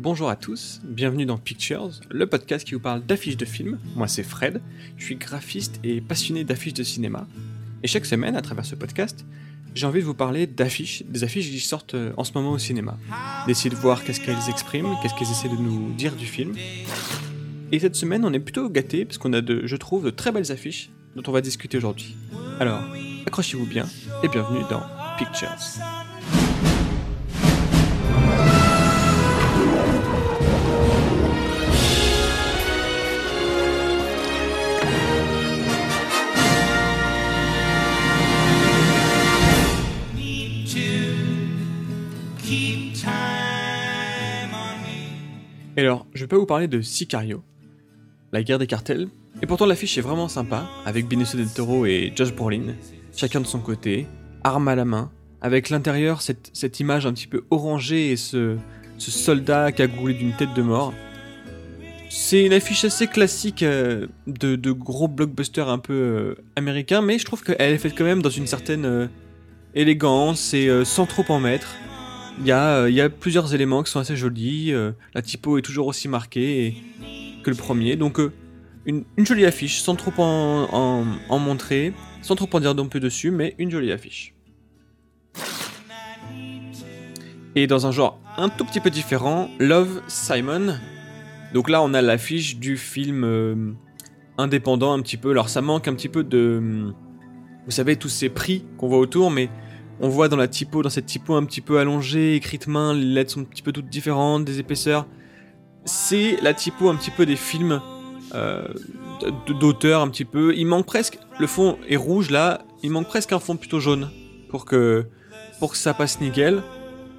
bonjour à tous, bienvenue dans Pictures, le podcast qui vous parle d'affiches de films. Moi c'est Fred, je suis graphiste et passionné d'affiches de cinéma. Et chaque semaine, à travers ce podcast, j'ai envie de vous parler d'affiches, des affiches qui sortent euh, en ce moment au cinéma. D'essayer de voir qu'est-ce qu'elles expriment, qu'est-ce qu'elles essaient de nous dire du film. Et cette semaine, on est plutôt gâtés parce qu'on a, je trouve, de très belles affiches dont on va discuter aujourd'hui. Alors, accrochez-vous bien et bienvenue dans Pictures. Et alors, je vais pas vous parler de Sicario, la guerre des cartels, et pourtant l'affiche est vraiment sympa, avec Benicio del Toro et Josh Brolin, chacun de son côté, arme à la main, avec l'intérieur cette, cette, image un petit peu orangée et ce, ce soldat cagoulé d'une tête de mort. C'est une affiche assez classique euh, de, de, gros blockbusters un peu euh, américains, mais je trouve qu'elle est faite quand même dans une certaine euh, élégance et sans trop en mettre. Il y, a, il y, a, plusieurs éléments qui sont assez jolis. Euh, la typo est toujours aussi marquée que le premier. Donc, euh, une, jolie affiche, sans trop en, montrer, sans trop en dire non plus dessus, mais une jolie affiche. Et dans un genre un tout petit peu différent, Love Simon. Donc là, on a l'affiche du film euh, indépendant un petit peu. Alors, ça manque un petit peu de. Vous savez, tous ces prix qu'on voit autour, mais on voit dans la typo, dans cette typo un petit peu allongée, écrite main, les lettres sont un petit peu toutes différentes, des épaisseurs. C'est la typo un petit peu des films euh, d'auteur un petit peu. Il manque presque, le fond est rouge là, il manque presque un fond plutôt jaune pour que, pour que ça passe nickel.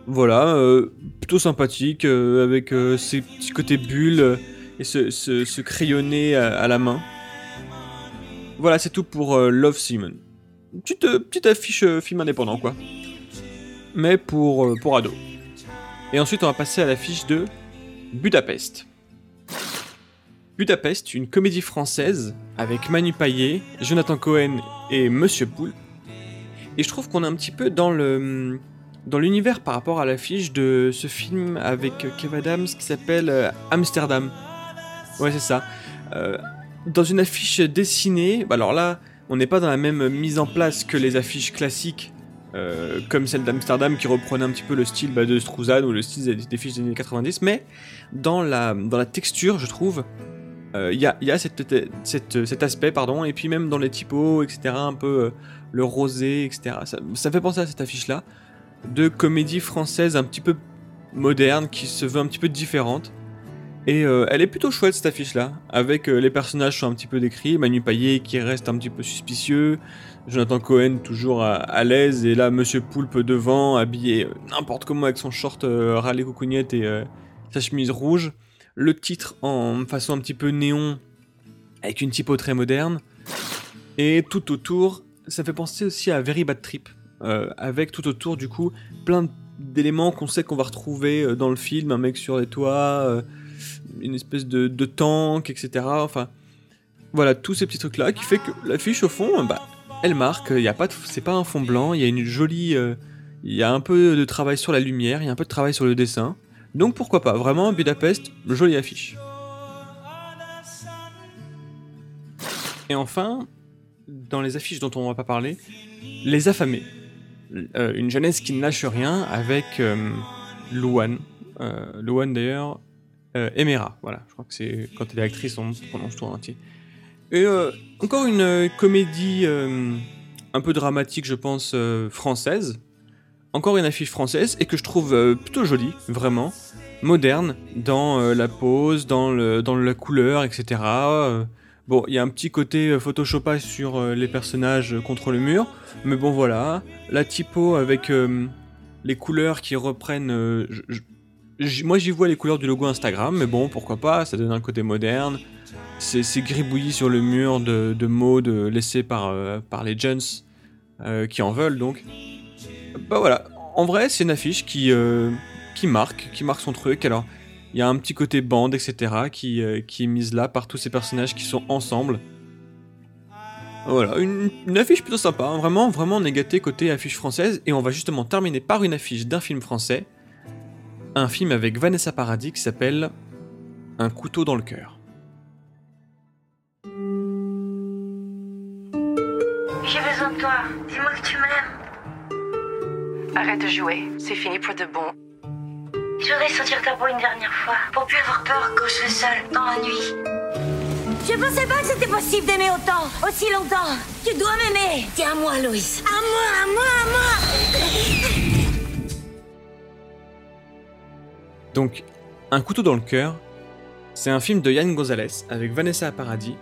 Voilà, euh, plutôt sympathique, euh, avec ces petits côtés bulles et ce, ce, ce crayonné à, à, la main. Voilà, c'est tout pour Love Simon petite, petite affiche euh, film indépendant, quoi. Mais pour, euh, pour ado. Et ensuite, on va passer à l'affiche de Budapest. Budapest, une comédie française avec Manu Payet, Jonathan Cohen et Monsieur Poul. Et je trouve qu'on est un petit peu dans le dans l'univers par rapport à l'affiche de ce film avec Kev Adams qui s'appelle euh, Amsterdam. Ouais, c'est ça. Euh, dans une affiche dessinée, bah alors là, on n'est pas dans la même mise en place que les affiches classiques, euh, comme celle d'Amsterdam qui reprenait un petit peu le style bah, de Struzan ou le style des, des fiches des années 90, mais dans la, texture, je trouve, il euh, y a, y a cet aspect, pardon, et puis même dans les typos, etc., un peu euh, le rosé, etc. Ça, ça fait penser à cette affiche-là, de comédie française un petit peu moderne, qui se veut un petit peu différente. Et euh, elle est plutôt chouette cette affiche là, avec euh, les personnages sont un petit peu décrits, Manu Payet qui reste un petit peu suspicieux, Jonathan Cohen toujours à, l'aise, et là Monsieur Poulpe devant, habillé euh, n'importe comment avec son short euh, râlé coucougnette et sa chemise rouge, le titre en façon un petit peu néon, avec une typo très moderne, et tout autour, ça fait penser aussi à Very Bad Trip, avec tout autour du coup plein d'éléments qu'on sait qu'on va retrouver dans le film, un mec sur les toits une espèce de, de, tank, etc. Enfin, voilà, tous ces petits trucs-là qui fait que l'affiche, au fond, bah, elle marque, il y a pas c'est pas un fond blanc, il y a une jolie... Euh, il y a un peu de travail sur la lumière, il y a un peu de travail sur le dessin. Donc pourquoi pas, vraiment, Budapest, jolie affiche. Et enfin, dans les affiches dont on va pas parler, Les Affamés. Euh, une jeunesse qui ne lâche rien avec euh, Louane. Euh, Louane d'ailleurs, euh, Emera, voilà, je crois que c'est quand elle est actrice, on prononce tout en entier. Et euh, encore une euh, comédie un peu dramatique, je pense, française. Encore une affiche française et que je trouve plutôt jolie, vraiment, moderne, dans la pose, dans, le, dans la couleur, etc. Bon, il y a un petit côté photoshopage sur les personnages contre le mur, mais bon voilà, la typo avec les couleurs qui reprennent, moi j'y vois les couleurs du logo Instagram, mais bon, pourquoi pas, ça donne un côté moderne. C'est gribouillis sur le mur de, de mots laissés par, euh, les gens euh, qui en veulent donc. Bah voilà, en vrai c'est une affiche qui, euh, qui marque, qui marque son truc. Alors il y a un petit côté bande, etc. qui, euh, qui est mise là par tous ces personnages qui sont ensemble. Voilà, une, affiche plutôt sympa, hein. vraiment, vraiment on côté affiche française, et on va justement terminer par une affiche d'un film français un film avec Vanessa Paradis qui s'appelle Un couteau dans le cœur. J'ai besoin de toi. Dis-moi que tu m'aimes. Arrête de jouer, c'est fini pour de bon. Je voudrais sentir ta peau une dernière fois, pour plus avoir peur quand je suis seule, dans la nuit. Je pensais pas que c'était possible d'aimer autant, aussi longtemps. Tu dois m'aimer. Tiens à moi, Loïs. À moi, à moi, à moi. Donc, Un couteau dans le cœur, c'est un film de Yann Gonzalez avec Vanessa Paradis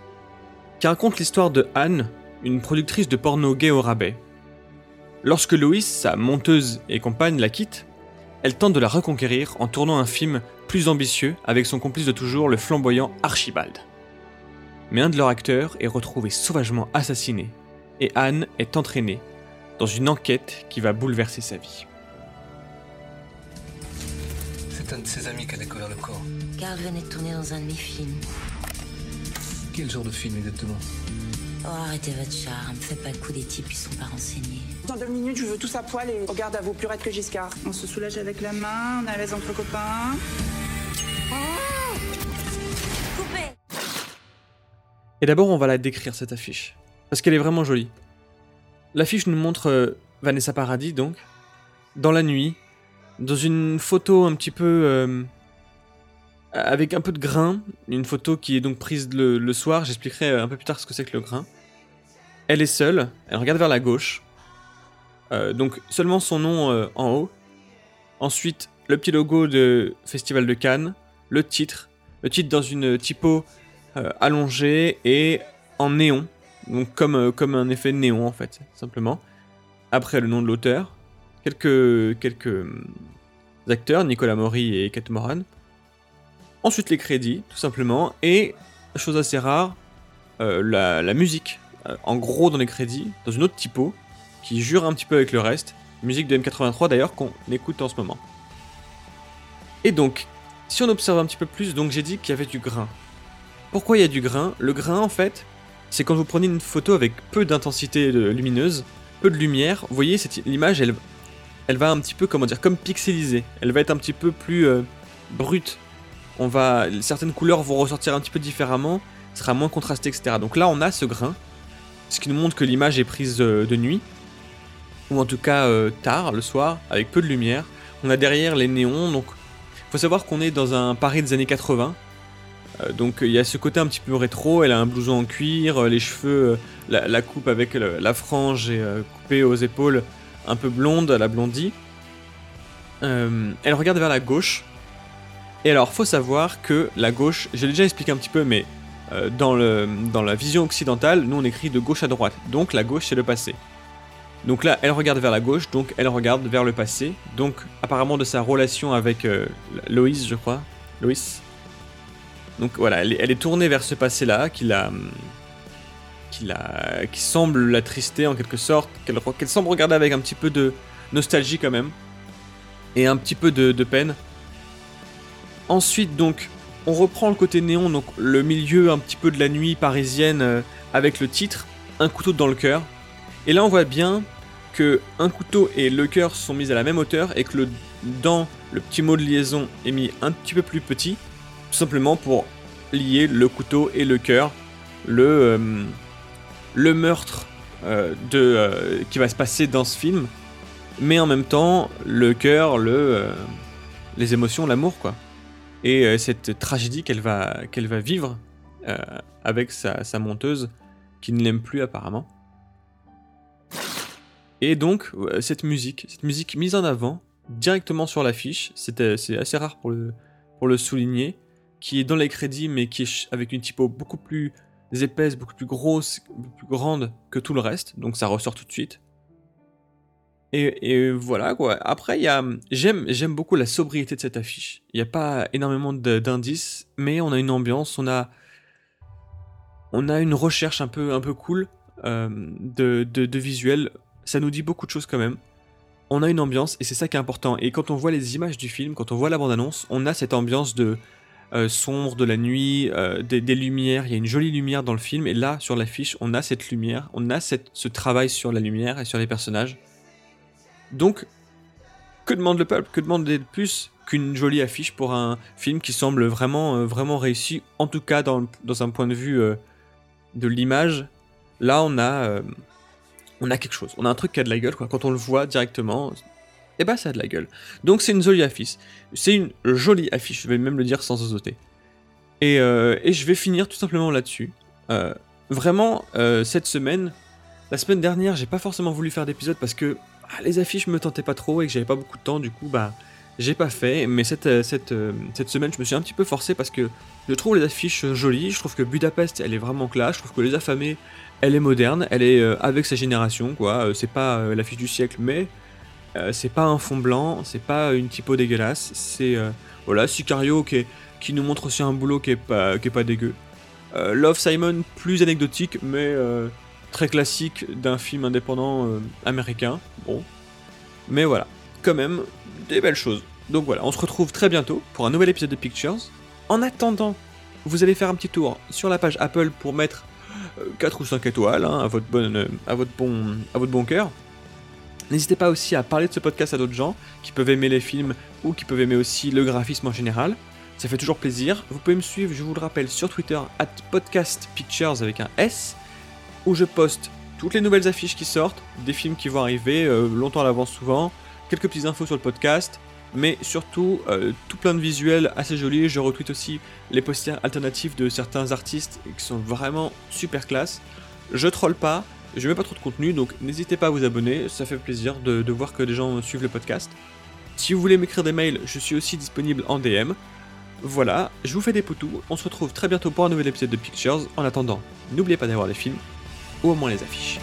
qui raconte l'histoire de Anne, une productrice de porno gay au rabais. Lorsque Loïs, sa monteuse et compagne, la quitte, elle tente de la reconquérir en tournant un film plus ambitieux avec son complice de toujours, le flamboyant Archibald. Mais un de leurs acteurs est retrouvé sauvagement assassiné, et Anne est entraînée dans une enquête qui va bouleverser sa vie. C'est un de ses amis qui a découvert le corps. Carl venait de tourner dans un de mes films. Quel genre de film exactement Oh, arrêtez votre charme. Faites pas le coup des types, ils sont pas renseignés. Dans deux minutes, je veux tous à poil et regarde à vous, plus raide que Giscard. On se soulage avec la main, on est à l'aise entre copains. Coupez Et d'abord, on va la décrire cette affiche. Parce qu'elle est vraiment jolie. L'affiche nous montre euh, Vanessa Paradis, donc, dans la nuit, dans une photo un petit peu. euh, avec un peu de grain. Une photo qui est donc prise le, soir. J'expliquerai euh, un peu plus tard ce que c'est que le grain. Elle est seule, elle regarde vers la gauche. Euh, donc, seulement son nom en haut. Ensuite, le petit logo de Festival de Cannes. Le titre. Le titre dans une typo euh, allongé et en néon. Donc comme, comme un effet néon en fait, simplement. Après le nom de l'auteur. Quelques, hum, acteurs, Nicolas Maury et Kate Moran. Ensuite les crédits, tout simplement. Et, chose assez rare, euh, la, musique. Euh, en gros dans les crédits, dans une autre typo, qui jure un petit peu avec le reste. Musique de M83 d'ailleurs qu'on écoute en ce moment. Et donc, si on observe un petit peu plus, donc j'ai dit qu'il y avait du grain. Pourquoi il y a du grain? Le grain, en fait, c'est quand vous prenez une photo avec peu d'intensité lumineuse, peu de lumière, vous voyez, l'image, elle, elle va un petit peu, comment dire, comme pixelisée. Elle va être un petit peu plus euh, brute. On va, certaines couleurs vont ressortir un petit peu différemment, sera moins contrasté, etc. Donc là, on a ce grain, ce qui nous montre que l'image est prise euh, de nuit, ou en tout cas euh, tard, le soir, avec peu de lumière. On a derrière les néons, donc faut savoir qu'on est dans un Paris des années 80. Euh, donc il y a ce côté un petit peu rétro, elle a un blouson en cuir, les cheveux, la, coupe avec la frange et coupée aux épaules, un peu blonde, la blondie. Euh, elle regarde vers la gauche. Et alors, faut savoir que la gauche, j'ai déjà expliqué un petit peu, mais euh, dans, la vision occidentale, nous on écrit de gauche à droite. Donc la gauche c'est le passé. Donc là, elle regarde vers la gauche, donc elle regarde vers le passé. Donc apparemment de sa relation avec euh, Loïs, je crois. Loïs. Donc voilà, elle est, elle est tournée vers ce passé-là, qui la, hum, qui semble l'attrister en quelque sorte, qu'elle semble regarder avec un petit peu de nostalgie quand même, et un petit peu de, de peine. Ensuite donc, on reprend le côté néon, donc le milieu un petit peu de la nuit parisienne euh, avec le titre, un couteau dans le cœur. Et là on voit bien que un couteau et le cœur sont mis à la même hauteur et que le dans le petit mot de liaison est mis un petit peu plus petit, tout simplement pour lier le couteau et le cœur, le euh, le meurtre euh, de euh, qui va se passer dans ce film, mais en même temps le cœur, le euh, les émotions, l'amour quoi. Et cette tragédie qu'elle va va vivre avec sa, sa monteuse qui ne l'aime plus apparemment. Et donc, cette musique, cette musique mise en avant directement sur l'affiche, c'est assez rare pour le, pour le souligner, qui est dans les crédits, mais qui est avec une typo beaucoup plus épaisse, beaucoup plus grosse, beaucoup plus grande que tout le reste, donc ça ressort tout de suite. Et, voilà quoi. Après, il y a, j'aime, j'aime beaucoup la sobriété de cette affiche. Il n'y a pas énormément d'indices, mais on a une ambiance, on a, on a une recherche un peu, un peu cool euh, de, de, de visuel. Ça nous dit beaucoup de choses quand même. On a une ambiance et c'est ça qui est important. Et quand on voit les images du film, quand on voit la bande-annonce, on a cette ambiance de euh, sombre, de la nuit, euh, des, lumières. Il y a une jolie lumière dans le film et là, sur l'affiche, on a cette lumière, on a cette, ce travail sur la lumière et sur les personnages. Donc, que demande le peuple? Que demande de plus qu'une jolie affiche pour un film qui semble vraiment, euh, vraiment réussi, en tout cas dans, dans un point de vue de l'image. Là, on a, on a quelque chose, on a un truc qui a de la gueule. Quand on le voit directement, eh ben ça a de la gueule. Donc c'est une jolie affiche. C'est une jolie affiche, je vais même le dire sans osoter. Et, et je vais finir tout simplement là-dessus. vraiment, cette semaine, la semaine dernière, j'ai pas forcément voulu faire d'épisode parce que ah, les affiches me tentaient pas trop et que j'avais pas beaucoup de temps, du coup, bah, j'ai pas fait. Mais cette, euh, cette, euh, cette semaine, je me suis un petit peu forcé parce que je trouve les affiches jolies. Je trouve que Budapest, elle est vraiment classe. Je trouve que Les Affamés, elle est moderne. Elle est euh, avec sa génération, quoi. c'est pas l'affiche du siècle, mais c'est pas un fond blanc, c'est pas une typo dégueulasse. C'est voilà, Sicario qui, qui nous montre aussi un boulot qui est pas, qui est pas dégueu. Love Simon, plus anecdotique, mais très classique d'un film indépendant euh, américain. Bon. Mais voilà, quand même, des belles choses. Donc voilà, on se retrouve très bientôt pour un nouvel épisode de Pictures. En attendant, vous allez faire un petit tour sur la page Apple pour mettre 4 euh, ou 5 étoiles hein, à, votre bonne, à, votre bon, à votre bon cœur. N'hésitez pas aussi à parler de ce podcast à d'autres gens qui peuvent aimer les films ou qui peuvent aimer aussi le graphisme en général. Ça fait toujours plaisir. Vous pouvez me suivre, je vous le rappelle, sur Twitter, at podcastpictures avec un S où je poste toutes les nouvelles affiches qui sortent, des films qui vont arriver euh, longtemps à l'avance souvent, quelques petites infos sur le podcast, mais surtout euh, tout plein de visuels assez jolis. Je retweet aussi les posters alternatifs de certains artistes qui sont vraiment super classe. Je troll pas, je mets pas trop de contenu, donc n'hésitez pas à vous abonner, ça fait plaisir de, voir que des gens suivent le podcast. Si vous voulez m'écrire des mails, je suis aussi disponible en DM. Voilà, je vous fais des poutous, on se retrouve très bientôt pour un nouvel épisode de Pictures. En attendant, n'oubliez pas d'avoir les films ou au moins les affiches.